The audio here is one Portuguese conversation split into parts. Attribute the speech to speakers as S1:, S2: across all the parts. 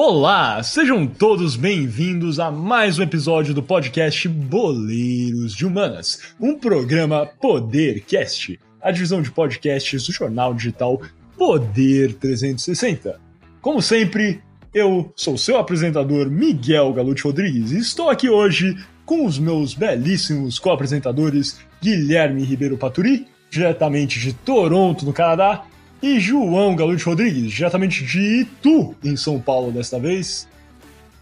S1: Olá, sejam todos bem-vindos a mais um episódio do podcast Boleiros de Humanas, um programa Podercast, a divisão de podcasts do jornal digital Poder 360. Como sempre, eu sou seu apresentador Miguel Galute Rodrigues e estou aqui hoje com os meus belíssimos co-apresentadores Guilherme Ribeiro Paturi, diretamente de Toronto, no Canadá, e João Galute Rodrigues, diretamente de Itu, em São Paulo desta vez,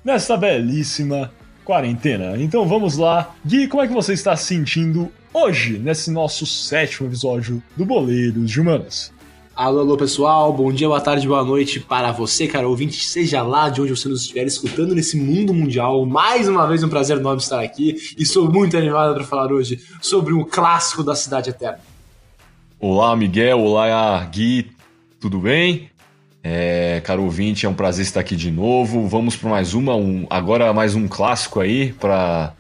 S1: nesta belíssima quarentena. Então vamos lá. Gui, como é que você está se sentindo hoje, nesse nosso sétimo episódio do Boleiros de Humanas?
S2: Alô, alô pessoal, bom dia, boa tarde, boa noite para você, cara ouvinte, seja lá de onde você nos estiver escutando nesse mundo mundial. Mais uma vez um prazer enorme estar aqui e sou muito animado para falar hoje sobre um clássico da Cidade Eterna.
S3: Olá, Miguel. Olá, Gui. Tudo bem? É, caro ouvinte, é um prazer estar aqui de novo. Vamos para mais uma, um, agora mais um clássico aí para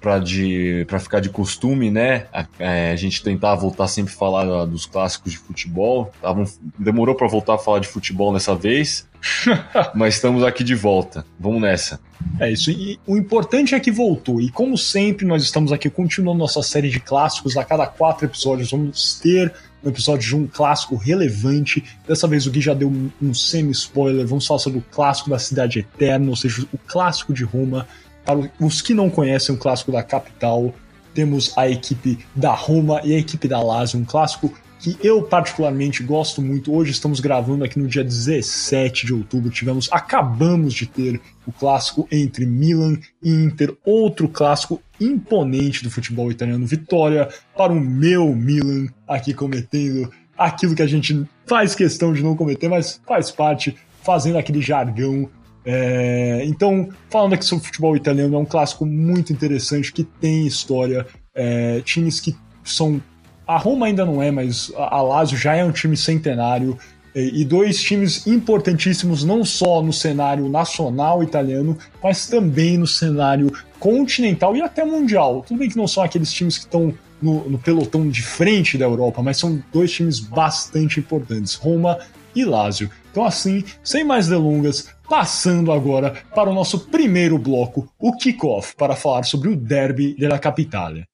S3: para ficar de costume, né? A, é, a, gente tentar voltar sempre a falar dos clássicos de futebol. Tavam, demorou para voltar a falar de futebol nessa vez, mas estamos aqui de volta. Vamos nessa.
S1: É isso. E o importante é que voltou. E como sempre, nós estamos aqui continuando nossa série de clássicos. A cada quatro episódios vamos ter um episódio de um clássico relevante. Dessa vez o Gui já deu um, um semi-spoiler. Vamos falar sobre o clássico da Cidade Eterna, ou seja, o clássico de Roma. Para os que não conhecem o clássico da capital, temos a equipe da Roma e a equipe da Lazio, um clássico que eu particularmente gosto muito. Hoje estamos gravando aqui no dia 17 de outubro. Tivemos, acabamos de ter o clássico entre Milan e Inter, outro clássico imponente do futebol italiano. Vitória para o meu Milan, aqui cometendo aquilo que a gente faz questão de não cometer, mas faz parte, fazendo aquele jargão. É... Então, falando aqui sobre futebol italiano, é um clássico muito interessante que tem história. É... Times que são a Roma ainda não é, mas a Lazio já é um time centenário e dois times importantíssimos não só no cenário nacional italiano, mas também no cenário continental e até mundial. Tudo bem que não são aqueles times que estão no, no pelotão de frente da Europa, mas são dois times bastante importantes, Roma e Lazio. Então assim, sem mais delongas, passando agora para o nosso primeiro bloco, o kickoff, para falar sobre o derby della Capitale.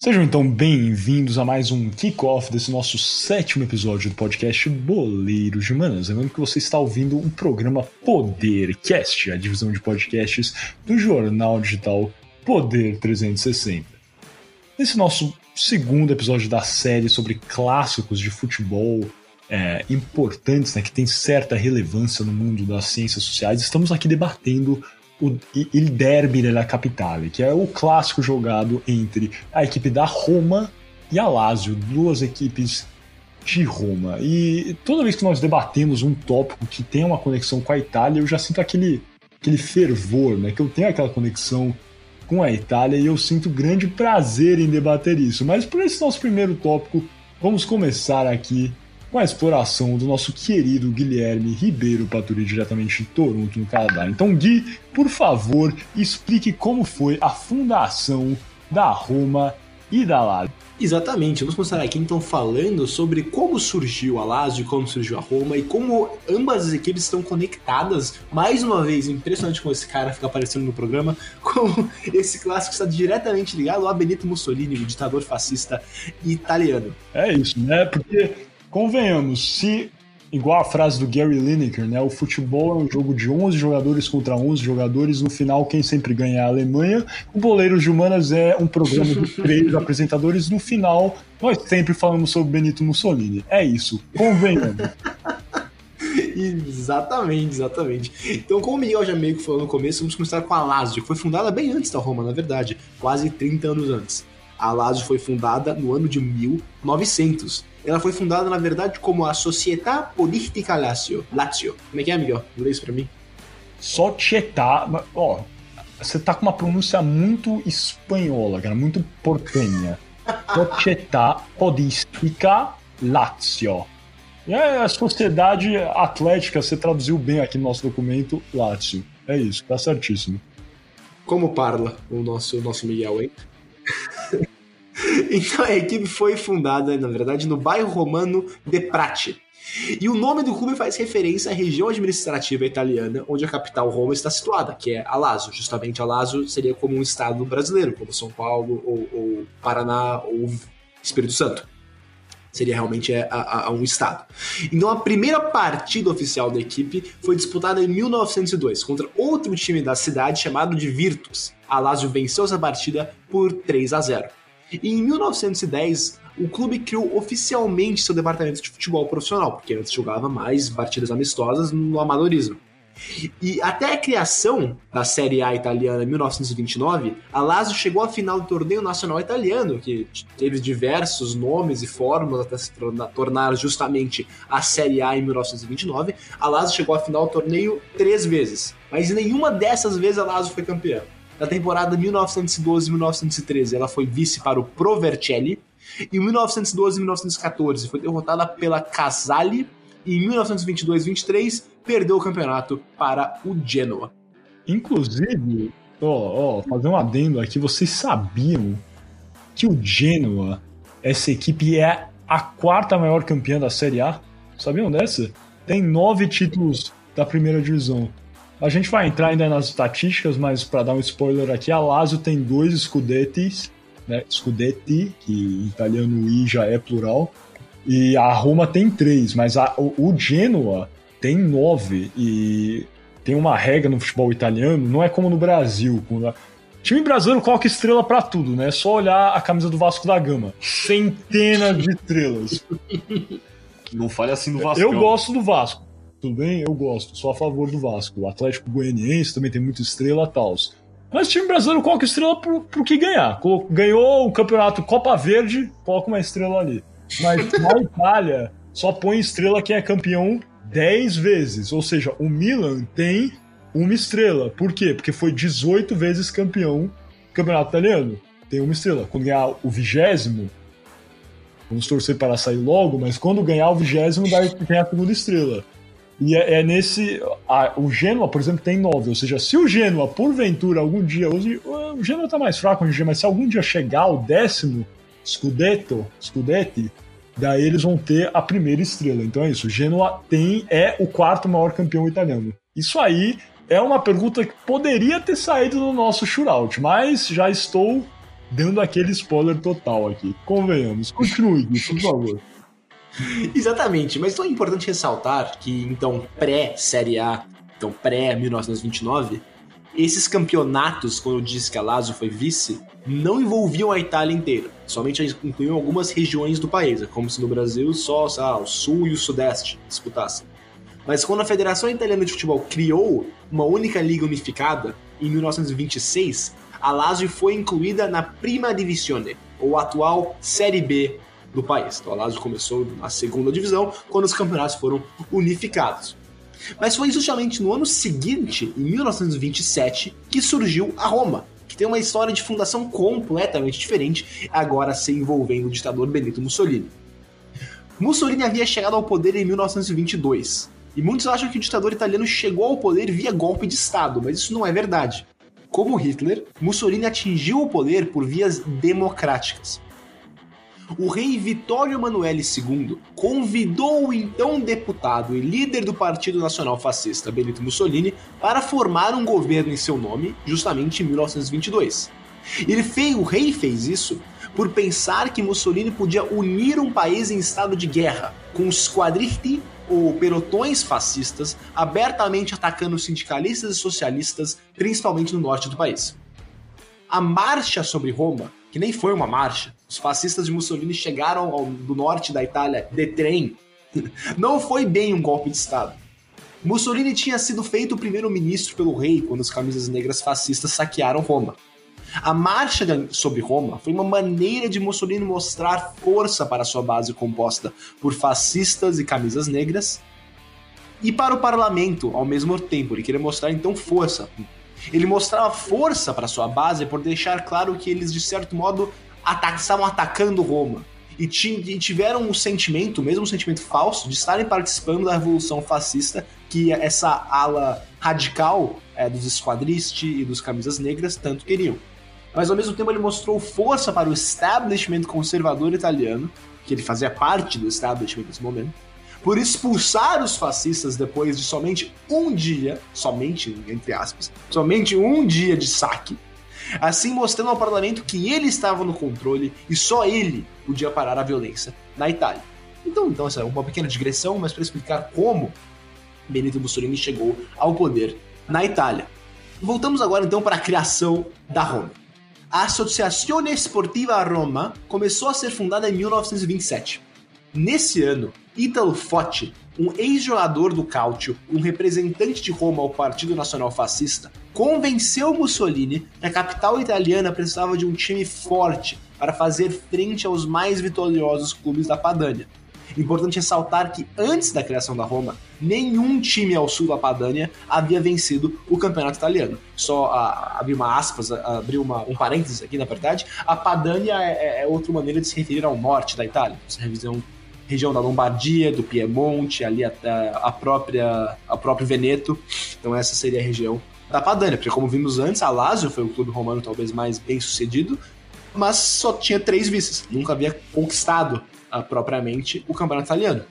S1: Sejam então bem-vindos a mais um kickoff desse nosso sétimo episódio do podcast Boleiros de Manas. Lembrando que você está ouvindo um programa Podercast, a divisão de podcasts do jornal digital Poder 360. Nesse nosso segundo episódio da série sobre clássicos de futebol é, importantes, né, que tem certa relevância no mundo das ciências sociais, estamos aqui debatendo o Il Derby della Capitale, que é o clássico jogado entre a equipe da Roma e a Lazio, duas equipes de Roma. E toda vez que nós debatemos um tópico que tem uma conexão com a Itália, eu já sinto aquele, aquele fervor, né? Que eu tenho aquela conexão com a Itália e eu sinto grande prazer em debater isso. Mas por esse nosso primeiro tópico, vamos começar aqui com a exploração do nosso querido Guilherme Ribeiro Paturi, diretamente de Toronto, no Canadá. Então, Gui, por favor, explique como foi a fundação da Roma e da Lazio.
S2: Exatamente, vamos começar aqui então falando sobre como surgiu a Lazio, como surgiu a Roma e como ambas as equipes estão conectadas. Mais uma vez, impressionante como esse cara fica aparecendo no programa, como esse clássico está diretamente ligado a Benito Mussolini, o ditador fascista italiano.
S1: É isso, né? Porque convenhamos, se igual a frase do Gary Lineker, né? O futebol é um jogo de 11 jogadores contra 11 jogadores. No final, quem sempre ganha é a Alemanha. O Boleiros de Humanas é um programa de três apresentadores. No final, nós sempre falamos sobre Benito Mussolini. É isso, convenhamos.
S2: exatamente, exatamente. Então, como o Miguel já meio que falou no começo, vamos começar com a Lazio, que foi fundada bem antes da Roma, na verdade, quase 30 anos antes. A Lazio foi fundada no ano de 1900 ela foi fundada, na verdade, como a Società Politica Lazio. Lazio. Como é que é, Miguel? Lê isso pra mim.
S1: Società. Ó, você tá com uma pronúncia muito espanhola, cara, muito portenha. Società Politica Lazio. É a Sociedade Atlética, você traduziu bem aqui no nosso documento, Lazio. É isso, tá certíssimo.
S2: Como parla o nosso, o nosso Miguel, hein? Então a equipe foi fundada, na verdade, no bairro romano de Prati. E o nome do clube faz referência à região administrativa italiana onde a capital Roma está situada, que é Alaso. Justamente Alaso seria como um estado brasileiro, como São Paulo, ou, ou Paraná, ou Espírito Santo seria realmente é, a, a, um estado. Então a primeira partida oficial da equipe foi disputada em 1902 contra outro time da cidade chamado de Virtus. A venceu essa partida por 3 a 0. E em 1910 o clube criou oficialmente seu departamento de futebol profissional, porque antes jogava mais partidas amistosas no amadorismo. E até a criação da Série A italiana em 1929, a Lazio chegou à final do torneio nacional italiano, que teve diversos nomes e fórmulas até se tornar justamente a Série A em 1929. A Lazio chegou à final do torneio três vezes, mas nenhuma dessas vezes a Lazio foi campeã. Na temporada 1912-1913, ela foi vice para o Provercelli. Em 1912-1914, foi derrotada pela Casale e em 1922-23 perdeu o campeonato para o Genoa.
S1: Inclusive, ó, ó, fazer um adendo aqui, vocês sabiam que o Genoa, essa equipe é a quarta maior campeã da Série A? Sabiam dessa? Tem nove títulos da primeira divisão. A gente vai entrar ainda nas estatísticas, mas para dar um spoiler aqui, a Lazio tem dois Scudetti, né? Scudetti, que em italiano I já é plural, e a Roma tem três, mas a, o, o Genoa tem nove. E tem uma regra no futebol italiano, não é como no Brasil. Quando a... Time brasileiro coloca estrela para tudo, né? É só olhar a camisa do Vasco da Gama. Centenas de estrelas.
S3: Não fale assim do Vasco.
S1: Eu gosto do Vasco. Tudo bem? Eu gosto. Sou a favor do Vasco. O Atlético Goianiense também tem muita estrela e tal. Mas o time brasileiro coloca estrela pro, pro que ganhar. Ganhou o campeonato Copa Verde, coloca uma estrela ali. Mas na Itália, só põe estrela quem é campeão 10 vezes. Ou seja, o Milan tem uma estrela. Por quê? Porque foi 18 vezes campeão do campeonato italiano. Tem uma estrela. Quando ganhar o vigésimo, vamos torcer para sair logo, mas quando ganhar o vigésimo, daí tem a segunda estrela. E é, é nesse. A, o Genoa, por exemplo, tem nove. Ou seja, se o Genoa, porventura, algum dia. Hoje, o Genoa está mais fraco hoje em dia, mas se algum dia chegar ao décimo Scudetto, Scudetti, daí eles vão ter a primeira estrela. Então é isso. O Genoa tem é o quarto maior campeão italiano. Isso aí é uma pergunta que poderia ter saído no nosso shootout, mas já estou dando aquele spoiler total aqui. Convenhamos. Continue, por favor.
S2: Exatamente, mas é importante ressaltar que, então, pré-Série A, então pré-1929, esses campeonatos, quando eu disse que a Lazio foi vice, não envolviam a Itália inteira. Somente incluíam algumas regiões do país. É como se no Brasil só o sul e o sudeste disputassem. Mas quando a Federação Italiana de Futebol criou uma única liga unificada, em 1926, a Lazio foi incluída na Prima Divisione, ou atual Série B do país. Então a Lazio começou na segunda divisão quando os campeonatos foram unificados. Mas foi justamente no ano seguinte, em 1927, que surgiu a Roma, que tem uma história de fundação completamente diferente, agora se envolvendo o ditador Benito Mussolini. Mussolini havia chegado ao poder em 1922, e muitos acham que o ditador italiano chegou ao poder via golpe de Estado, mas isso não é verdade. Como Hitler, Mussolini atingiu o poder por vias democráticas o rei Vittorio Emanuele II convidou o então deputado e líder do Partido Nacional Fascista Benito Mussolini para formar um governo em seu nome, justamente em 1922. Ele fez, o rei fez isso por pensar que Mussolini podia unir um país em estado de guerra, com os quadrifti ou pelotões fascistas abertamente atacando sindicalistas e socialistas, principalmente no norte do país. A marcha sobre Roma que nem foi uma marcha. Os fascistas de Mussolini chegaram ao, do norte da Itália de trem. Não foi bem um golpe de Estado. Mussolini tinha sido feito primeiro-ministro pelo rei quando os camisas negras fascistas saquearam Roma. A marcha sobre Roma foi uma maneira de Mussolini mostrar força para sua base composta por fascistas e camisas negras e para o parlamento ao mesmo tempo. Ele queria mostrar então força ele mostrava força para sua base por deixar claro que eles, de certo modo, estavam atacando Roma. E, e tiveram um sentimento, mesmo um sentimento falso, de estarem participando da revolução fascista que essa ala radical é, dos esquadristas e dos camisas negras tanto queriam. mas ao mesmo tempo ele mostrou força para o establishment conservador italiano, que ele fazia parte do establishment nesse momento, por expulsar os fascistas depois de somente um dia, somente entre aspas, somente um dia de saque, assim mostrando ao parlamento que ele estava no controle e só ele podia parar a violência na Itália. Então, então essa é uma pequena digressão, mas para explicar como Benito Mussolini chegou ao poder na Itália. Voltamos agora então para a criação da Roma. A Associazione Sportiva Roma começou a ser fundada em 1927. Nesse ano, Italo Fotti, um ex-jogador do Calcio, um representante de Roma ao Partido Nacional Fascista, convenceu Mussolini que a capital italiana precisava de um time forte para fazer frente aos mais vitoriosos clubes da Padania. Importante ressaltar que antes da criação da Roma, nenhum time ao sul da Padania havia vencido o campeonato italiano. Só a, abrir uma aspas, abrir uma, um parênteses aqui na verdade, a Padania é, é, outra maneira de se referir ao norte da Itália. Revisão região da Lombardia, do Piemonte, ali até a própria a próprio Veneto. Então essa seria a região da Padania, porque como vimos antes, a Lazio foi o clube romano talvez mais bem sucedido, mas só tinha três vices, nunca havia conquistado uh, propriamente o campeonato italiano.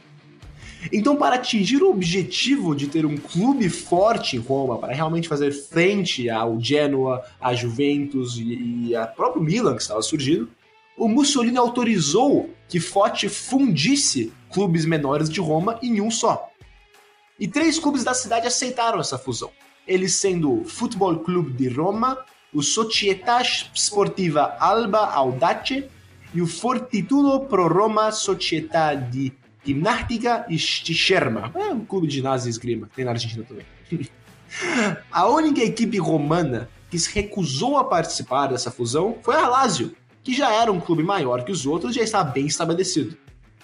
S2: Então, para atingir o objetivo de ter um clube forte em Roma, para realmente fazer frente ao Genoa, à Juventus e, e ao próprio Milan que estava surgindo, o Mussolini autorizou que Fote fundisse clubes menores de Roma em um só. E três clubes da cidade aceitaram essa fusão, eles sendo o Futebol Clube de Roma, o Società Sportiva Alba Audace e o Fortitudo Pro Roma Società di Gimnástica e Scherma. É um clube de ginásio e esgrima, tem na Argentina também. a única equipe romana que se recusou a participar dessa fusão foi a Lazio, que já era um clube maior que os outros e já estava bem estabelecido.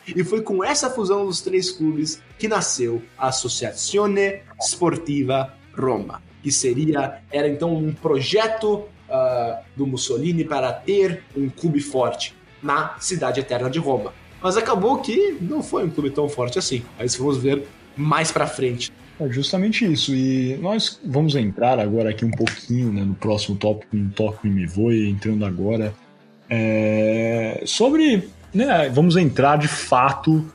S2: E foi com essa fusão dos três clubes que nasceu a Associazione Sportiva Roma, que seria era então um projeto uh, do Mussolini para ter um clube forte na cidade eterna de Roma. Mas acabou que não foi um clube tão forte assim. Mas vamos ver mais para frente.
S1: É justamente isso. E nós vamos entrar agora aqui um pouquinho né, no próximo tópico, no tópico Me Voe, entrando agora é, sobre. Né, vamos entrar de fato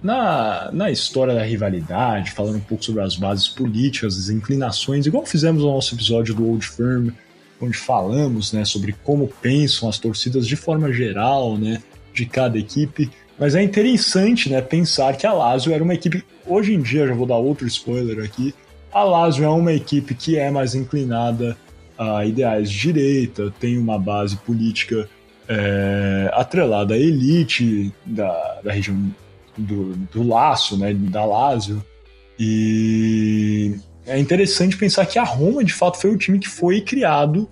S1: na, na história da rivalidade, falando um pouco sobre as bases políticas, as inclinações, igual fizemos no nosso episódio do Old Firm, onde falamos né, sobre como pensam as torcidas de forma geral, né, de cada equipe. Mas é interessante né, pensar que a Lazio era uma equipe. Hoje em dia, já vou dar outro spoiler aqui. A Lazio é uma equipe que é mais inclinada a ideais de direita, tem uma base política é, atrelada à elite da, da região do, do Laço, né, da Lazio. E é interessante pensar que a Roma, de fato, foi o time que foi criado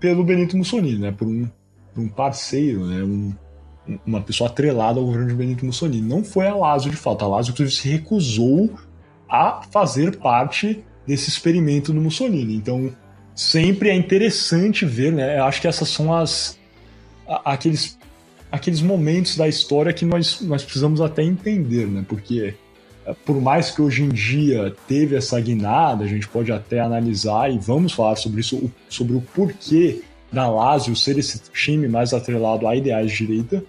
S1: pelo Benito Mussolini, né, por um, por um parceiro, né, um, uma pessoa atrelada ao governo de Benito Mussolini. Não foi a Lazio, de fato. A Lazio, inclusive, se recusou a fazer parte desse experimento do Mussolini. Então, sempre é interessante ver, né? Eu acho que essas são as aqueles aqueles momentos da história que nós, nós precisamos até entender, né? Porque eh, por mais que hoje em dia teve essa guinada, a gente pode até analisar e vamos falar sobre isso, sobre o porquê da Lazio ser esse time mais atrelado a ideais de direita.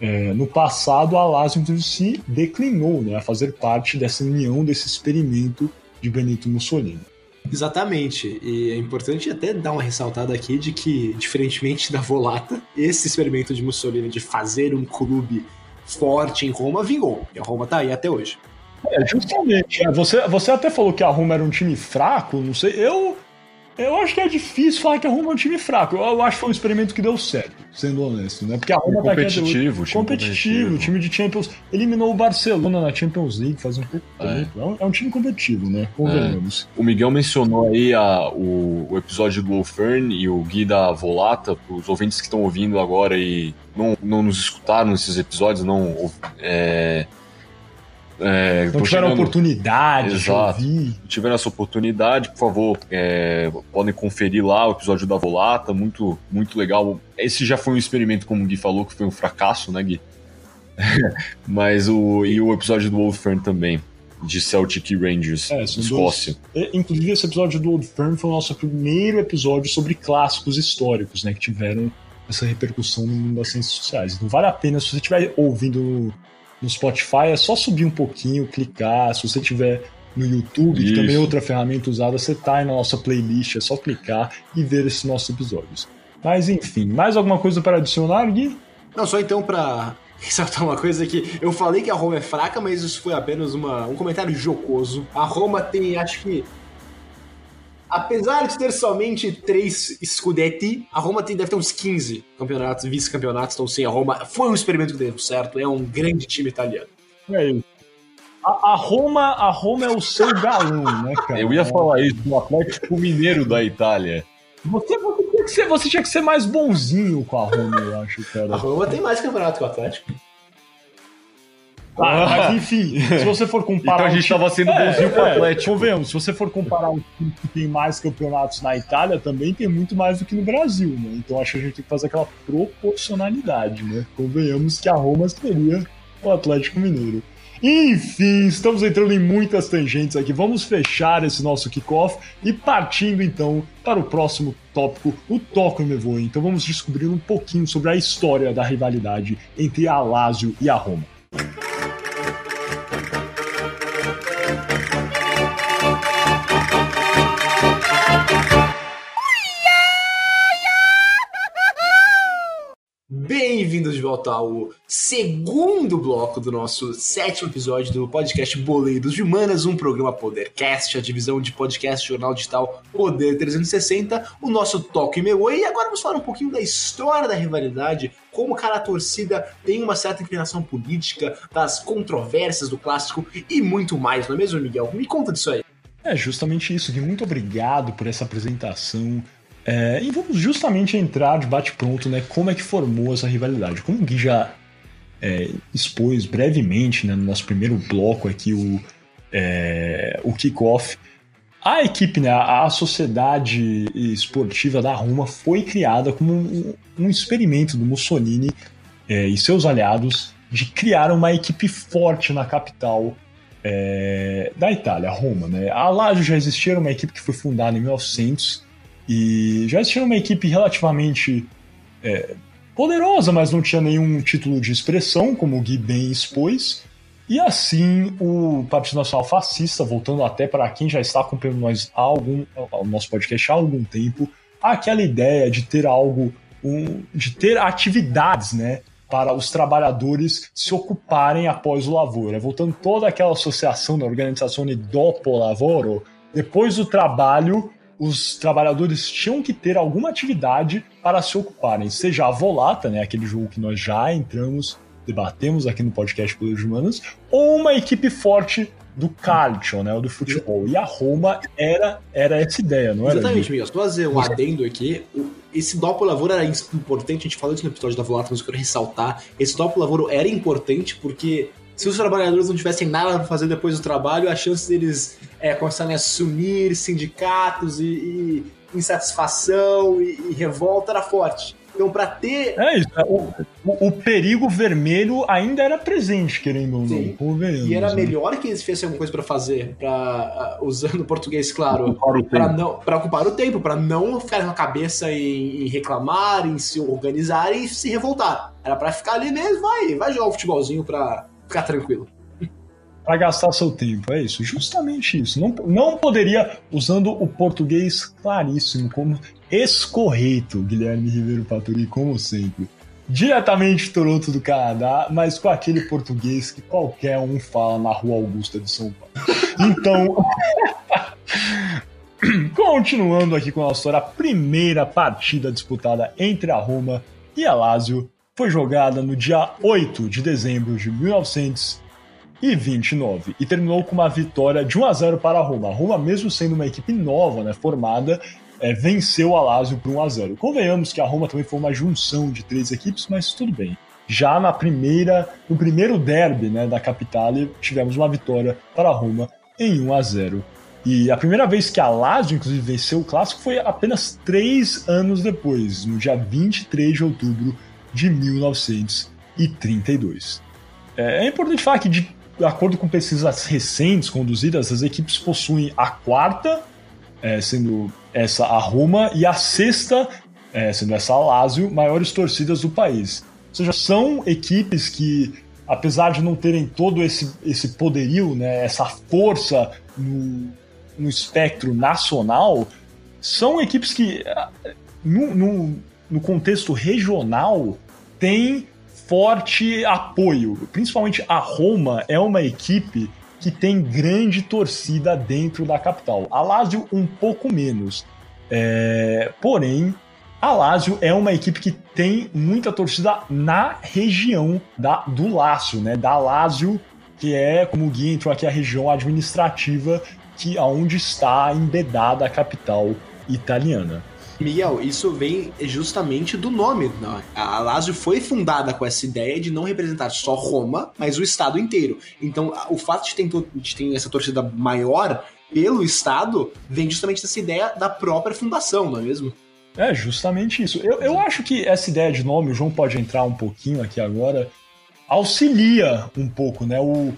S1: É, no passado, a Lazio se declinou né, a fazer parte dessa união, desse experimento de Benito Mussolini.
S2: Exatamente. E é importante até dar uma ressaltada aqui de que, diferentemente da Volata, esse experimento de Mussolini de fazer um clube forte em Roma vingou. E a Roma tá aí até hoje.
S1: É, justamente. É, você, você até falou que a Roma era um time fraco, não sei. Eu eu acho que é difícil falar que a Roma é um time fraco. Eu acho que foi um experimento que deu certo, sendo honesto, né? Porque a Roma
S3: tá competitivo,
S1: time competitivo, o time de Champions. Eliminou o Barcelona na Champions League faz um pouco
S3: é.
S1: tempo. É um, é um time competitivo, né?
S3: Convenhamos. É. O Miguel mencionou aí a, o, o, episódio do Wolfern e o Gui da Volata, para os ouvintes que estão ouvindo agora e não, não nos escutaram nesses episódios, não. É,
S1: é, não tiveram chegando... oportunidade
S3: Exato. de ouvir. Tiveram essa oportunidade, por favor, é, podem conferir lá o episódio da Volata, muito, muito legal. Esse já foi um experimento, como o Gui falou, que foi um fracasso, né, Gui? Mas o. E o episódio do Wolfern também. de Celtic Rangers,
S1: É,
S3: Escócia.
S1: E, Inclusive, esse episódio do Old Firm foi o nosso primeiro episódio sobre clássicos históricos, né? Que tiveram essa repercussão no mundo das ciências sociais. Então vale a pena, se você estiver ouvindo no, Spotify, é só subir um pouquinho, clicar. Se você tiver no YouTube, que
S3: Isso.
S1: também é outra ferramenta usada, você tá aí na nossa playlist, é só clicar e ver esses nossos episódios. Mas enfim, mais alguma coisa para adicionar, Gui?
S2: Não, só então pra ressaltar uma coisa que eu falei que a Roma é fraca, mas isso foi apenas uma, um comentário jocoso. A Roma tem, acho que. Apesar de ter somente três Scudetti, a Roma tem, deve ter uns 15 campeonatos, vice-campeonatos, então sim, a Roma foi um experimento que deu certo, é um grande time italiano.
S1: É isso. A, a Roma, a Roma é o seu galão, né, cara?
S3: Eu ia falar isso do Atlético Mineiro da Itália.
S1: Você, você, tinha que ser, você tinha que ser mais bonzinho com a Roma, eu acho, cara.
S2: A Roma tem mais campeonato que o Atlético.
S1: Ah, mas enfim, se você for comparar.
S3: Então a gente
S1: time-
S3: tava sendo bonzinho com o Atlético.
S1: Convenhamos, se você for comparar um time que tem mais campeonatos na Itália, também tem muito mais do que no Brasil, né? Então acho que a gente tem que fazer aquela proporcionalidade, né? Convenhamos que a Roma seria o Atlético Mineiro. Enfim, estamos entrando em muitas tangentes aqui. Vamos fechar esse nosso kickoff e partindo então para o próximo tópico, o Toco Me Voe. Então vamos descobrir um pouquinho sobre a história da rivalidade entre a Lazio e a Roma.
S2: Bem-vindos de volta ao segundo bloco do nosso sétimo episódio do podcast Boleiros de Humanas, um programa Podercast, a divisão de podcast jornal digital Poder 360, o nosso Toque Meu. E agora vamos falar um pouquinho da história da rivalidade, como cada torcida tem uma certa inclinação política, das controvérsias do clássico e muito mais, não é mesmo, Miguel? Me conta disso aí.
S1: É justamente isso, Gui. Muito obrigado por essa apresentação. É, e vamos justamente entrar de bate-pronto, né? Como é que formou essa rivalidade? Como o Gui já é, expôs brevemente né, no nosso primeiro bloco aqui, o, é, o kickoff, a equipe, né, a sociedade esportiva da Roma foi criada como um, um experimento do Mussolini é, e seus aliados de criar uma equipe forte na capital é, da Itália, Roma. Né? A Lazio já existia, era uma equipe que foi fundada em 1900 e já existia uma equipe relativamente é, poderosa, mas não tinha nenhum título de expressão, como o Gui bem expôs. E assim, o Partido Nacional Fascista, voltando até para quem já está acompanhando nós há algum, o nosso podcast há algum tempo, aquela ideia de ter algo, um, de ter atividades, né? Para os trabalhadores se ocuparem após o lavoro. É voltando toda aquela associação da organização dopo lavoro, depois do trabalho, os trabalhadores tinham que ter alguma atividade para se ocuparem, seja a volata, né, aquele jogo que nós já entramos, debatemos aqui no podcast Poder Humanos, ou uma equipe forte do calcio, né, ou do futebol. E a Roma era, era essa ideia, não era?
S2: Exatamente, Miguel. Só fazer um adendo aqui, esse Dopo Lavoro era importante, a gente falou isso no episódio da Volata, mas eu quero ressaltar. Esse Dopo Lavoro era importante porque se os trabalhadores não tivessem nada pra fazer depois do trabalho, a chance deles é, começarem a assumir sindicatos e, e insatisfação e, e revolta era forte. Então, pra ter
S1: É isso. O, o- o perigo vermelho ainda era presente, querendo ou não.
S2: E era
S1: né?
S2: melhor que eles fizessem alguma coisa pra fazer, para ah, usando o português, claro, para para ocupar o tempo, pra não ficar com a cabeça em, em reclamar, em se organizar e se revoltar. Era pra ficar ali mesmo, vai, vai jogar um futebolzinho pra ficar tranquilo.
S1: para gastar seu tempo. É isso, justamente isso. Não, não poderia, usando o português claríssimo, como escorreito, Guilherme Ribeiro Paturi, como sempre. Diretamente de Toronto do Canadá, mas com aquele português que qualquer um fala na Rua Augusta de São Paulo. Então, continuando aqui com a nossa história, a primeira partida disputada entre a Roma e a Lazio foi jogada no dia 8 de dezembro de 1900 e 29 terminou com uma vitória de 1 a 0 para a Roma. A Roma, mesmo sendo uma equipe nova, né, formada, é, venceu a Lazio por 1 a 0. Convenhamos que a Roma também foi uma junção de três equipes, mas tudo bem. Já na primeira, no primeiro derby, né, da capital, tivemos uma vitória para a Roma em 1 a 0. E a primeira vez que a Lazio, inclusive, venceu o clássico foi apenas três anos depois, no dia 23 de outubro de 1932. É, é importante falar que de acordo com pesquisas recentes conduzidas, as equipes possuem a quarta, é, sendo essa a Roma, e a sexta, é, sendo essa a Lazio, maiores torcidas do país. Ou seja, são equipes que, apesar de não terem todo esse, esse poderio, né, essa força no, no espectro nacional, são equipes que, no, no, no contexto regional, têm forte apoio. Principalmente a Roma é uma equipe que tem grande torcida dentro da capital. A Lazio um pouco menos. É... Porém, a Lazio é uma equipe que tem muita torcida na região da, do Lácio, né? Da Lazio, que é, como o Gui entrou aqui, a região administrativa que aonde está embedada a capital italiana.
S2: Miguel, isso vem justamente do nome. Né? A Lazio foi fundada com essa ideia de não representar só Roma, mas o estado inteiro. Então, o fato de ter, de ter essa torcida maior pelo estado vem justamente dessa ideia da própria fundação, não é mesmo?
S1: É, justamente isso. Eu, eu acho que essa ideia de nome, o João pode entrar um pouquinho aqui agora, auxilia um pouco, né? O,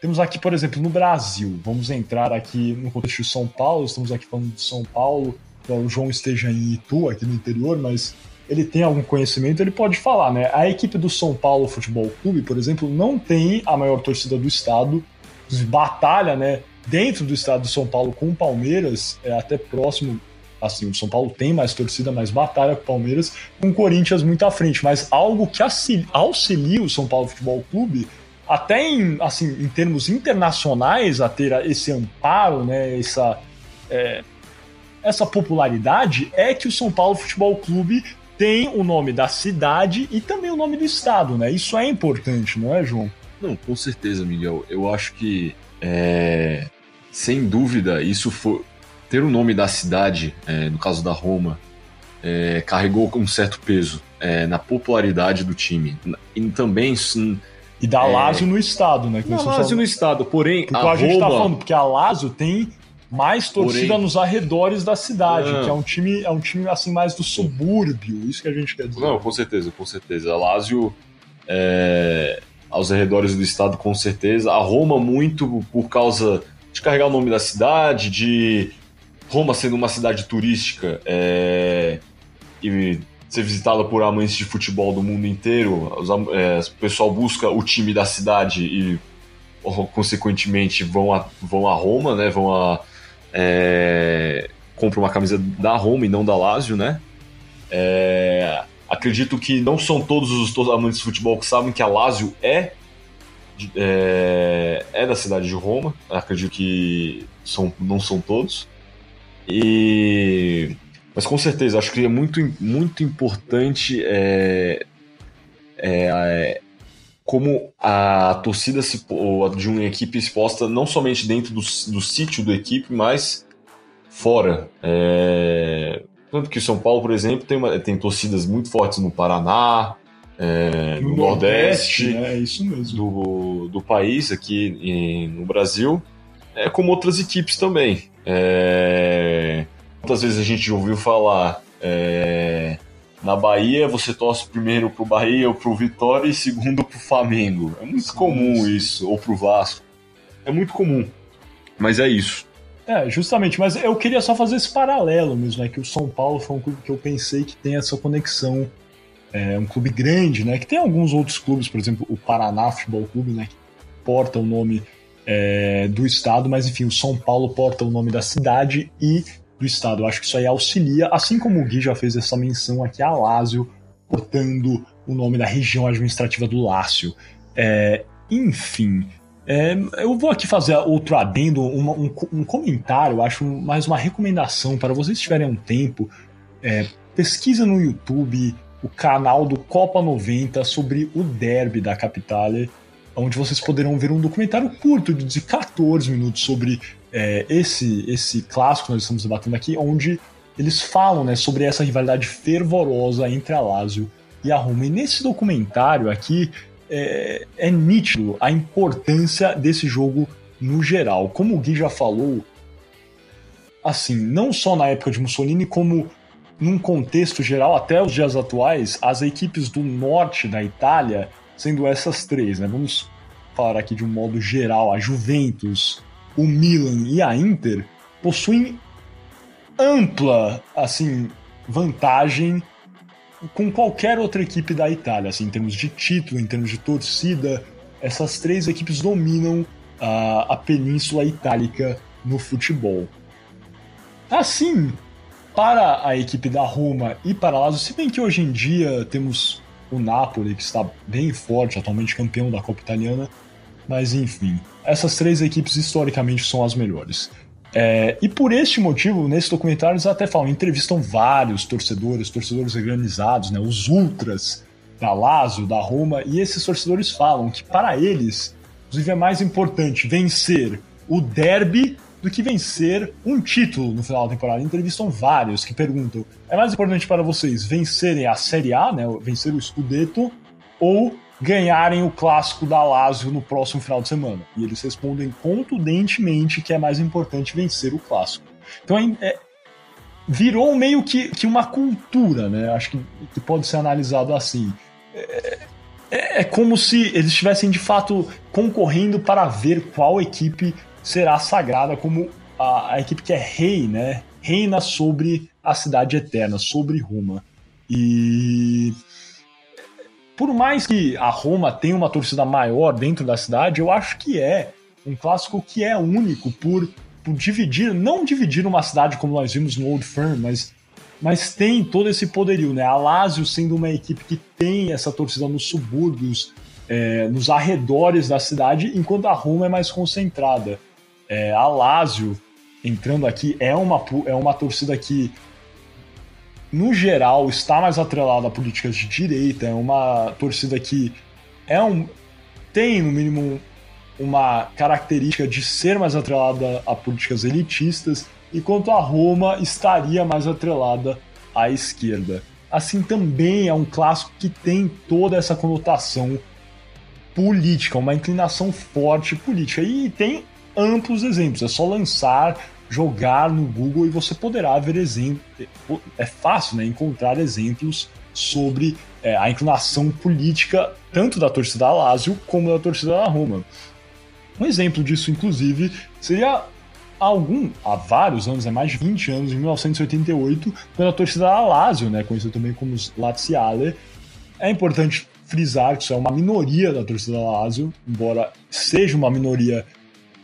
S1: temos aqui, por exemplo, no Brasil, vamos entrar aqui no contexto de São Paulo, estamos aqui falando de São Paulo, o João esteja em Itu, aqui no interior, mas ele tem algum conhecimento, ele pode falar, né? A equipe do São Paulo Futebol Clube, por exemplo, não tem a maior torcida do estado, batalha, né? Dentro do estado de São Paulo com o Palmeiras, é até próximo. Assim, o São Paulo tem mais torcida, mais batalha com o Palmeiras, com o Corinthians muito à frente. Mas algo que auxilia o São Paulo Futebol Clube, até em, assim, em termos internacionais, a ter esse amparo, né? Essa. É, essa popularidade é que o São Paulo Futebol Clube tem o nome da cidade e também o nome do estado, né? Isso é importante, não é, João?
S3: Não, com certeza, Miguel. Eu acho que, é, sem dúvida, isso foi. Ter o nome da cidade, é, no caso da Roma, é, carregou um certo peso é, na popularidade do time. E também.
S1: E da é, Lazio no estado, né?
S3: Que da Lazio no estado, porém.
S1: Porque a, a gente tá Roma... tá falando, porque a Lazio tem mais torcida Porém, nos arredores da cidade, não. que é um time, é um time assim mais do subúrbio, isso que a gente quer dizer.
S3: Não, com certeza, com certeza. A Lazio é, aos arredores do estado, com certeza. A Roma muito por causa de carregar o nome da cidade, de Roma sendo uma cidade turística é, e ser visitada por amantes de futebol do mundo inteiro. Os, é, o pessoal busca o time da cidade e consequentemente vão a, vão a Roma, né? Vão a é, compra uma camisa da Roma e não da Lazio, né? É, acredito que não são todos os amantes de futebol que sabem que a Lazio é, é, é da cidade de Roma. Acredito que são, não são todos. E mas com certeza acho que é muito, muito importante é, é, é como a torcida se, de uma equipe exposta não somente dentro do, do sítio da equipe, mas fora. É, tanto que o São Paulo, por exemplo, tem, uma, tem torcidas muito fortes no Paraná, é, no, no, Nordeste,
S1: Nordeste né?
S3: do, do país, aqui em, no Brasil, é, como outras equipes também. É, muitas vezes a gente ouviu falar é, na Bahia, você torce primeiro pro Bahia ou pro Vitória e segundo pro Flamengo. É muito comum isso, ou pro Vasco. É muito comum. Mas é isso.
S1: É, justamente, mas eu queria só fazer esse paralelo mesmo, né? Que o São Paulo foi um clube que eu pensei que tem essa conexão. É um clube grande, né? Que tem alguns outros clubes, por exemplo, o Paraná Futebol Clube, né? Que porta o nome é, do estado, mas enfim, o São Paulo porta o nome da cidade e do Estado. Eu acho que isso aí auxilia, assim como o Gui já fez essa menção aqui a Lázio, portando o nome da região administrativa do Lácio. É, enfim, é, eu vou aqui fazer outro adendo, uma, um, um, comentário, acho mais uma recomendação para vocês tiverem um tempo. É, pesquisa no YouTube o canal do Copa 90 sobre o derby da capital, onde vocês poderão ver um documentário curto de 14 minutos sobre é, esse, esse clássico que nós estamos debatendo aqui, onde eles falam né, sobre essa rivalidade fervorosa entre a Lazio e a Roma. E nesse documentário aqui é, é nítido a importância desse jogo no geral. Como o Gui já falou, assim, não só na época de Mussolini, como num contexto geral, até os dias atuais, as equipes do norte da Itália, sendo essas três, né? Vamos falar aqui de um modo geral, a Juventus, o Milan e a Inter possuem ampla, assim, vantagem com qualquer outra equipe da Itália, assim, em termos de título, em termos de torcida, essas três equipes dominam a, a Península Itálica no futebol. Assim, para a equipe da Roma e para Lazio, se bem que hoje em dia temos o Napoli, que está bem forte, atualmente campeão da Copa Italiana, mas enfim, essas três equipes historicamente são as melhores. É, e por este motivo, nesses documentários até falam, entrevistam vários torcedores, torcedores organizados, né, os ultras da Lazio, da Roma, e esses torcedores falam que para eles, inclusive é mais importante vencer o derby do que vencer um título no final da temporada. Entrevistam vários que perguntam: é mais importante para vocês vencerem a Série A, né, vencer o Scudetto, ou ganharem o clássico da Lazio no próximo final de semana? E eles respondem contundentemente que é mais importante vencer o clássico. Então é, é, virou meio que, que uma cultura, né? Acho que, que pode ser analisado assim. É, é, é como se eles estivessem de fato concorrendo para ver qual equipe será sagrada como a, a equipe que é rei, né? Reina sobre a cidade eterna, sobre Roma. E por mais que a Roma tenha uma torcida maior dentro da cidade, eu acho que é um clássico que é único por, por dividir, não dividir uma cidade como nós vimos no Old Firm, mas, mas tem todo esse poderio, né? A Lazio sendo uma equipe que tem essa torcida nos subúrbios, é, nos arredores da cidade, enquanto a Roma é mais concentrada. É, a Lazio entrando aqui é uma, é uma torcida que no geral, está mais atrelada a políticas de direita, é uma torcida que é um, tem, no mínimo, uma característica de ser mais atrelada a políticas elitistas, enquanto a Roma estaria mais atrelada à esquerda. Assim, também é um clássico que tem toda essa conotação política, uma inclinação forte política. E tem amplos exemplos, é só lançar jogar no Google e você poderá ver exemplos. É fácil né, encontrar exemplos sobre é, a inclinação política tanto da torcida da Lazio como da torcida da Roma. Um exemplo disso, inclusive, seria algum, há vários anos, é mais de 20 anos, em 1988, quando a torcida da Lazio, né, conhecida também como os Laziale, é importante frisar que isso é uma minoria da torcida da Lazio, embora seja uma minoria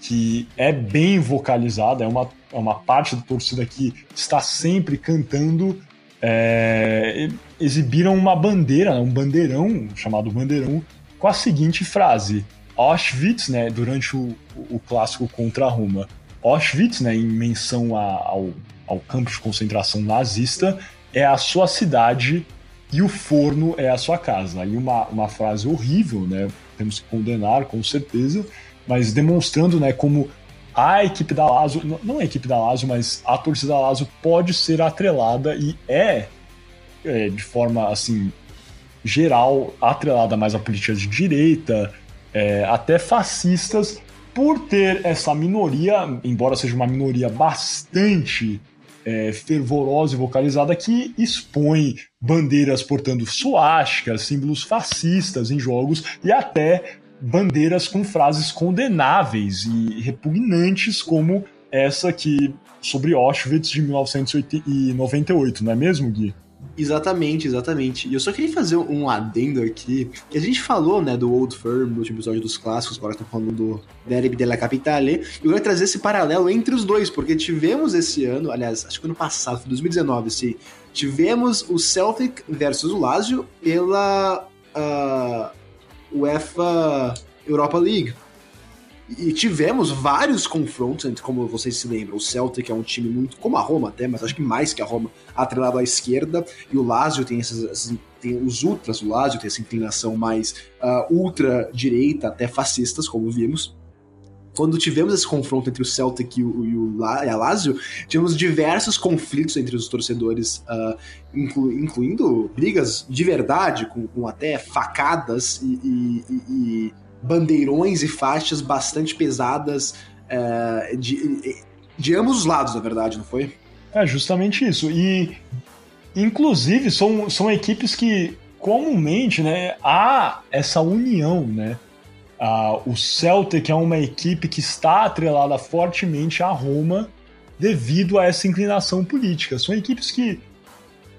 S1: que é bem vocalizada, é uma, é uma parte da torcida que está sempre cantando. É, exibiram uma bandeira, um bandeirão, chamado bandeirão, com a seguinte frase: Auschwitz, né, durante o, o clássico contra a Roma. Auschwitz, né, em menção a, ao, ao campo de concentração nazista, é a sua cidade e o forno é a sua casa. Aí uma, uma frase horrível, né? Temos que condenar, com certeza, mas demonstrando né, como a equipe da Lazio, não a equipe da Lazio, mas a torcida da Lazio pode ser atrelada e é, é de forma assim geral atrelada mais a políticas de direita, é, até fascistas, por ter essa minoria, embora seja uma minoria bastante é, fervorosa e vocalizada, que expõe bandeiras portando suásticas, símbolos fascistas em jogos e até bandeiras com frases condenáveis e repugnantes como essa aqui sobre Auschwitz de 1998, não é mesmo, Gui?
S2: Exatamente, exatamente. E eu só queria fazer um adendo aqui, a gente falou, né, do Old Firm, no último episódio dos clássicos, agora estamos falando do Derby della Capitale, e eu quero trazer esse paralelo entre os dois, porque tivemos esse ano, aliás, acho que ano passado, 2019, se tivemos o Celtic versus o Lazio pela uh, UEFA Europa League. E tivemos vários confrontos entre, como vocês se lembram, o Celtic é um time muito, como a Roma até, mas acho que mais que a Roma, atrelado à esquerda, e o Lazio tem esses, tem os ultras, o Lazio tem essa inclinação mais uh, ultra-direita, até fascistas, como vimos. Quando tivemos esse confronto entre o Celtic e, o, e, o, e a Lazio, tivemos diversos conflitos entre os torcedores, uh, inclu, incluindo brigas de verdade, com, com até facadas e, e, bandeirões e faixas bastante pesadas é, de, de ambos os lados, na verdade, não foi?
S1: É justamente isso. E, inclusive, são, são equipes que comumente né, há essa união, né? Uh, o Celtic é uma equipe que está atrelada fortemente à Roma devido a essa inclinação política. São equipes que,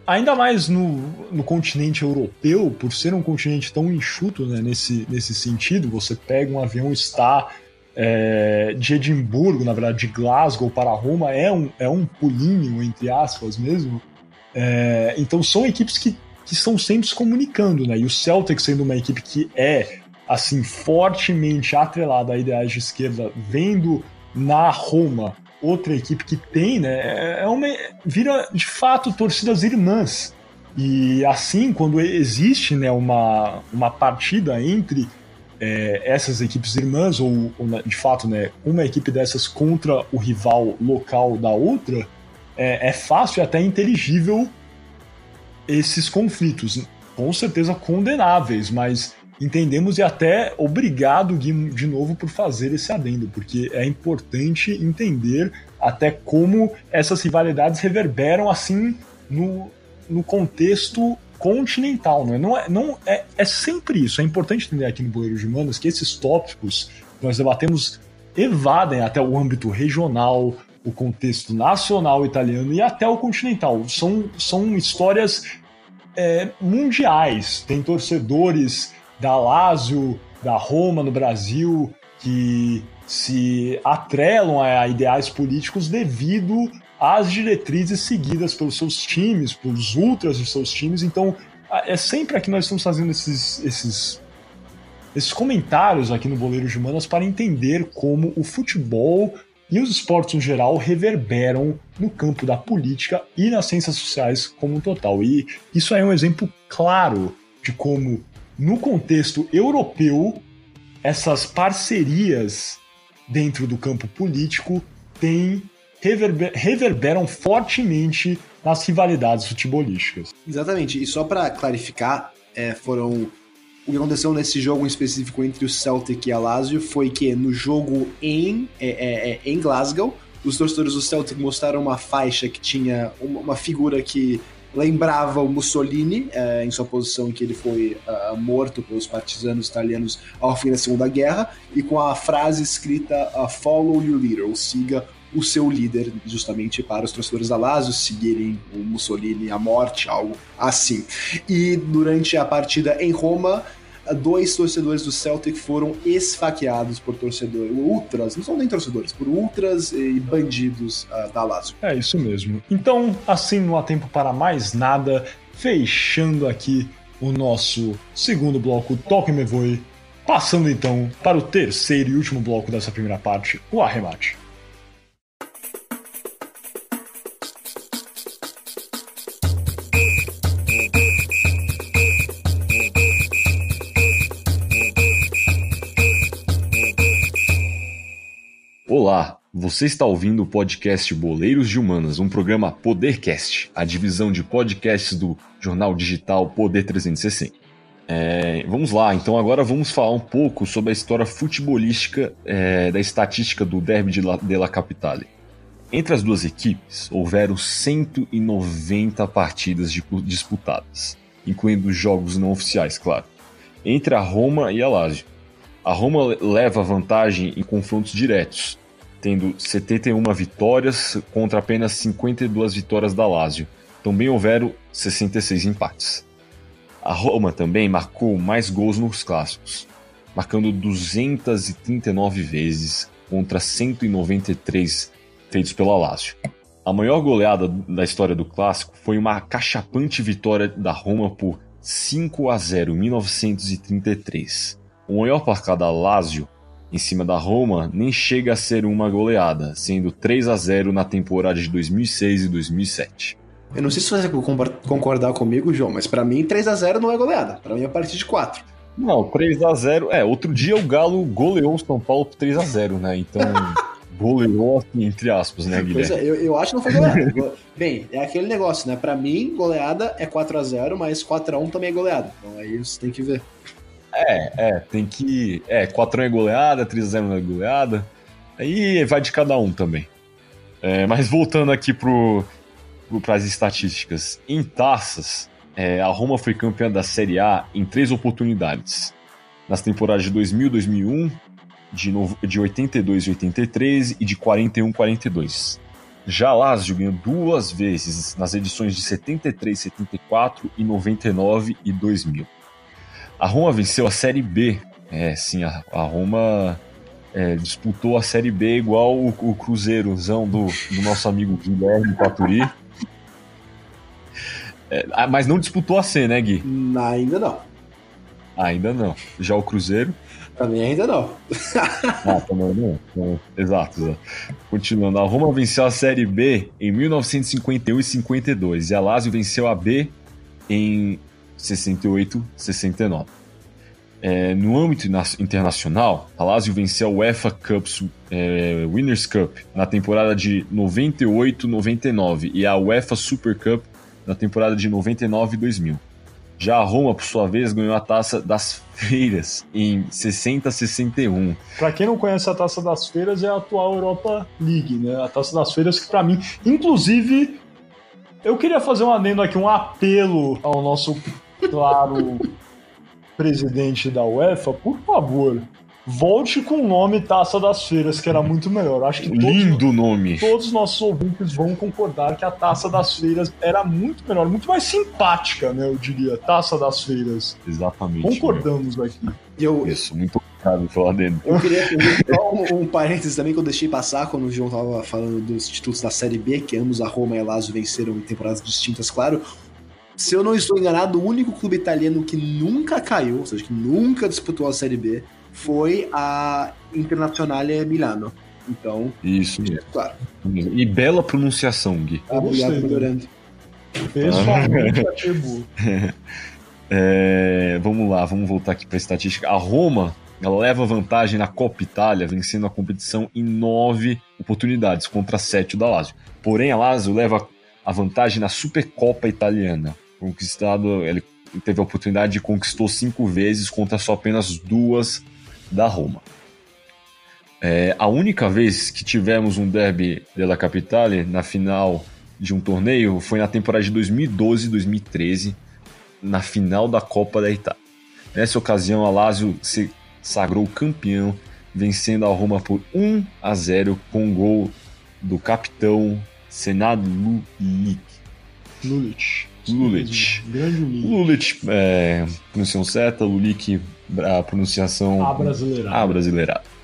S1: ainda mais no, no continente europeu, por ser um continente tão enxuto né, nesse, nesse sentido, você pega um avião está é, de Edimburgo, na verdade, de Glasgow para Roma, é um, é um pulinho, entre aspas mesmo. É, então são equipes que, que estão sempre se comunicando, né? E o Celtic sendo uma equipe que é assim fortemente atrelada a ideais de esquerda, vendo na Roma outra equipe que tem, né, é, é uma vira de fato torcidas irmãs. E assim, quando existe né, uma, uma partida entre é, essas equipes irmãs, ou, ou, né, de fato né, uma equipe dessas contra o rival local da outra, é, é fácil e até inteligível esses conflitos. Com certeza condenáveis, mas entendemos e até obrigado, Gui, de novo, por fazer esse adendo, porque é importante entender até como essas rivalidades reverberam assim no, no contexto continental, não é? Não é, não é, é sempre isso. É importante entender aqui no Boleiro de Manas que esses tópicos que nós debatemos evadem até o âmbito regional, o contexto nacional italiano e até o continental. São, são histórias é, mundiais. Tem torcedores da Lazio, da Roma no Brasil, que se atrelam a ideais políticos devido às diretrizes seguidas pelos seus times, pelos ultras de seus times. Então, é sempre aqui nós estamos fazendo esses, esses, esses comentários aqui no Boleiro de Manas para entender como o futebol e os esportes no geral reverberam no campo da política e nas ciências sociais como um total. E isso é um exemplo claro de como no contexto europeu, essas parcerias dentro do campo político têm reverber, reverberam fortemente nas rivalidades futebolísticas.
S2: Exatamente. E só para clarificar, é, foram o que aconteceu nesse jogo em específico entre o Celtic e a Lazio foi que no jogo em, é, é, é em Glasgow, os torcedores do Celtic mostraram uma faixa que tinha uma, uma figura que lembrava o Mussolini é, em sua posição em que ele foi uh, morto pelos partisanos italianos ao fim da Segunda Guerra e com a frase escrita uh, Follow your leader, ou siga o seu líder, justamente para os torcedores da Lazio seguirem o Mussolini à morte, algo assim. E durante a partida em Roma, dois torcedores do Celtic foram esfaqueados por torcedores, ultras, não são nem torcedores, por ultras e bandidos uh, da Lazio.
S1: É isso mesmo. Então, assim não há tempo para mais nada, fechando aqui o nosso segundo bloco Toque Me Voe, passando então para o terceiro e último bloco dessa primeira parte, o arremate.
S3: Você está ouvindo o podcast Boleiros de Humanas, um programa Podercast, a divisão de podcasts do jornal digital Poder 360. É, vamos lá, então agora vamos falar um pouco sobre a história futebolística é, da estatística do Derby de La, de la Capitale. Entre as duas equipes, houveram 190 partidas disputadas, incluindo jogos não oficiais, claro, entre a Roma e a Lazio. A Roma leva vantagem em confrontos diretos, tendo 71 vitórias contra apenas 52 vitórias da Lazio. Também houveram 66 empates. A Roma também marcou mais gols nos clássicos, marcando 239 vezes contra 193 feitos pela Lazio. A maior goleada da história do clássico foi uma cachapante vitória da Roma por 5 a 0 em 1933. O maior placar da Lazio em cima da Roma nem chega a ser uma goleada, sendo 3 a 0 na temporada de 2006 e 2007.
S2: Eu não sei se você vai concordar comigo, João, mas para mim 3 a 0 não é goleada. Para mim é a partir de 4.
S3: Não, 3 a 0 É, outro dia o Galo goleou o São Paulo por 3 a 0 né? Então, goleou assim, entre aspas, né, Guilherme? Pois
S2: é, eu, eu acho que não foi goleada. Bem, é aquele negócio, né? Para mim, goleada é 4 a 0 mas 4 a 1 também é goleada. Então aí você tem que ver.
S3: É, é, tem que. É, 4 é goleada, 3x0 não é goleada. Aí vai de cada um também. É, mas voltando aqui pro, para as estatísticas. Em taças, é, a Roma foi campeã da Série A em três oportunidades. nas temporadas de 2000 2001, de, de 82 e 83 e de 41 42. Já Lazio ganhou duas vezes nas edições de 73, 74 e 99 e 2000. A Roma venceu a Série B. É, sim, a, a Roma é, disputou a Série B igual o, o Cruzeirozão do, do nosso amigo Guilherme Paturi. É, ah, mas não disputou a C, né, Gui?
S2: Ainda não.
S3: Ainda não. Já o Cruzeiro.
S2: Também ainda não.
S3: ah, também não. não. Exato, exato. Continuando, a Roma venceu a Série B em 1951 e 52 e a Lazio venceu a B em 68 69. É, no âmbito internacional, Lazio venceu a UEFA Cup, é, Winners' Cup na temporada de 98-99 e a UEFA Super Cup na temporada de 99 e 2000. Já a Roma, por sua vez, ganhou a taça das feiras em 60-61.
S1: Para quem não conhece a taça das feiras, é a atual Europa League, né? A taça das feiras que, para mim, inclusive, eu queria fazer um adendo aqui, um apelo ao nosso claro presidente da UEFA, por favor, Volte com o nome Taça das Feiras, que era muito melhor. Acho que
S3: Lindo todos, nome.
S1: Todos os nossos ouvintes vão concordar que a Taça das Feiras era muito melhor, muito mais simpática, né? Eu diria, Taça das Feiras.
S3: Exatamente.
S1: Concordamos meu. aqui.
S3: Eu, Isso, muito obrigado pelo adendo.
S2: Eu queria fazer só um, um parênteses também que eu deixei passar quando o João tava falando dos títulos da Série B, que ambos a Roma e a Lazio venceram em temporadas distintas, claro se eu não estou enganado, o único clube italiano que nunca caiu, ou seja, que nunca disputou a Série B, foi a Internazionale Milano. Então,
S3: isso mesmo. Claro. E bela pronunciação, Gui.
S2: Ah, obrigado por grande.
S3: Pessoalmente, é, vamos lá, vamos voltar aqui para a estatística. A Roma ela leva vantagem na Copa Itália, vencendo a competição em nove oportunidades contra sete da Lazio. Porém, a Lazio leva a vantagem na Supercopa Italiana, conquistado, ele teve a oportunidade de conquistou cinco vezes contra só apenas duas da Roma. É, a única vez que tivemos um derby della Capitale na final de um torneio foi na temporada de 2012 2013, na final da Copa da Itália. Nessa ocasião, a Lazio se sagrou campeão, vencendo a Roma por 1 a 0 com um gol do capitão Senado Lulic.
S1: Lulic.
S3: Lulic. Grande Lulic. Lulic, é, pronunciação certa, Lulic, a pronunciação.
S1: A brasileirada.
S3: A brasileirada.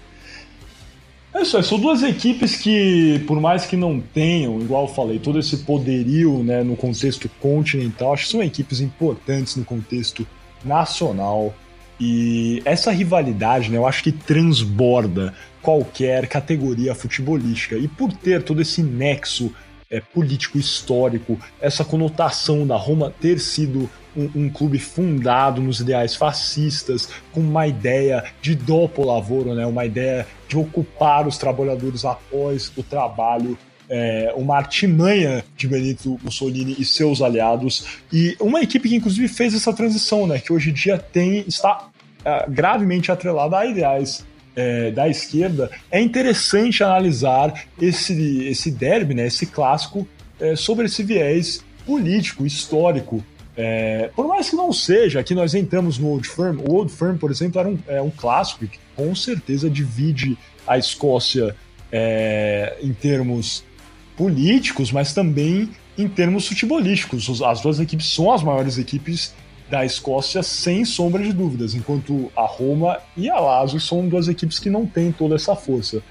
S1: É isso aí, são duas equipes que, por mais que não tenham, igual eu falei, todo esse poderio né, no contexto continental, acho que são equipes importantes no contexto nacional. E essa rivalidade, né, eu acho que transborda qualquer categoria futebolística. E por ter todo esse nexo é, político histórico, essa conotação da Roma ter sido um, um, clube fundado nos ideais fascistas, com uma ideia de dopo lavoro, né, uma ideia de ocupar os trabalhadores após o trabalho é, uma artimanha de Benito Mussolini e seus aliados. E uma equipe que inclusive fez essa transição, né, que hoje em dia tem está é, gravemente atrelada a ideais é, da esquerda, é interessante analisar esse, esse derby, né, esse clássico, é, sobre esse viés político, histórico. É, por mais que não seja, aqui nós entramos no Old Firm. O Old Firm, por exemplo, era um, é um clássico que com certeza divide a Escócia é, em termos políticos, mas também em termos futebolísticos. As duas equipes são as maiores equipes da Escócia sem sombra de dúvidas, enquanto a Roma e a Lazio são duas equipes que não têm toda essa força.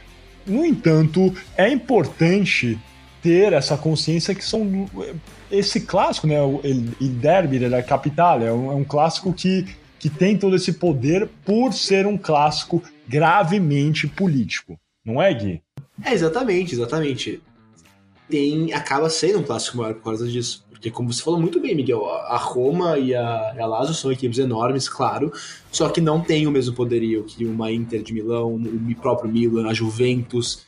S1: No entanto, é importante ter essa consciência que são esse clássico, né, o Derby da Capitale, é um, é um clássico que, que tem todo esse poder por ser um clássico gravemente político. Não é, Gui?
S2: É, exatamente, exatamente. Tem, acaba sendo um clássico maior por causa disso. Porque, como você falou muito bem, Miguel, a Roma e a, a Lazio são equipes enormes, claro, só que não tem o mesmo poderio que uma Inter de Milão, o próprio Milan, a Juventus.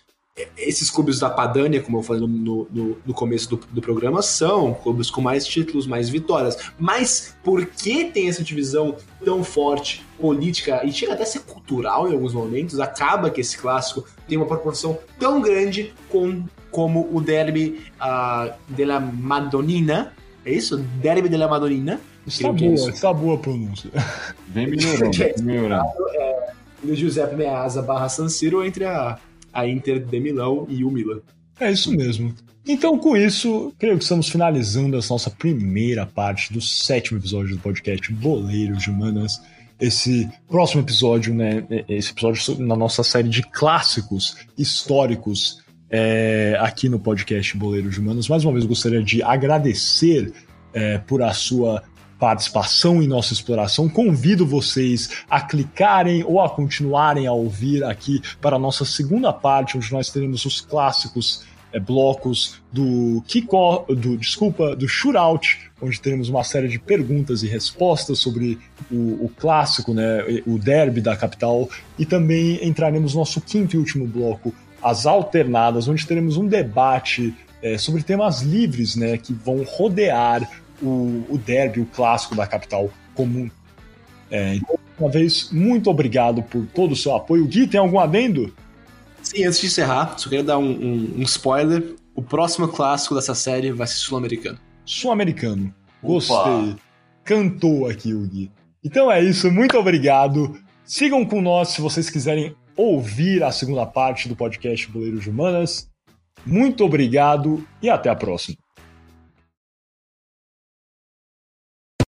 S2: Esses clubes da Padania, como eu falei no, no, no começo do, do, programa, são clubes com mais títulos, mais vitórias. Mas por que tem essa divisão tão forte, política, e chega até a ser cultural em alguns momentos, acaba que esse clássico tem uma proporção tão grande com como o derby uh, della Madonnina, é isso? Derby della Madonnina,
S1: Está
S2: é
S1: boa,
S2: isso.
S1: está boa a pronúncia.
S3: Vem melhorando, vem melhorando.
S2: do Giuseppe Meazza barra San Siro entre a, a Inter de Milão e o Milan.
S1: É isso mesmo. Então, com isso, creio que estamos finalizando essa nossa primeira parte do sétimo episódio do podcast Boleiros de Humanas. Esse próximo episódio, né? Esse episódio na nossa série de clássicos históricos é, aqui no podcast Boleiros de Humanas. Mais uma vez, gostaria de agradecer é, por a sua participação em nossa exploração. Convido vocês a clicarem ou a continuarem a ouvir aqui para a nossa segunda parte, onde nós teremos os clássicos é, blocos do Kiko, do desculpa, do Shootout, onde teremos uma série de perguntas e respostas sobre o, o clássico, né, o derby da capital, e também entraremos no nosso quinto e último bloco, as alternadas, onde teremos um debate é, sobre temas livres, né, que vão rodear o, o derby, o clássico da capital comum. É, então, uma vez, muito obrigado por todo o seu apoio. Gui, tem algum adendo?
S2: Sim, antes de encerrar, só queria dar um, um, um spoiler. O próximo clássico dessa série vai ser sul-americano.
S1: Sul-americano. Gostei. Cantou aqui o Gui. Então é isso, muito obrigado. Sigam com nós se vocês quiserem ouvir a segunda parte do podcast Boleiros de Humanas. Muito obrigado e até a próxima.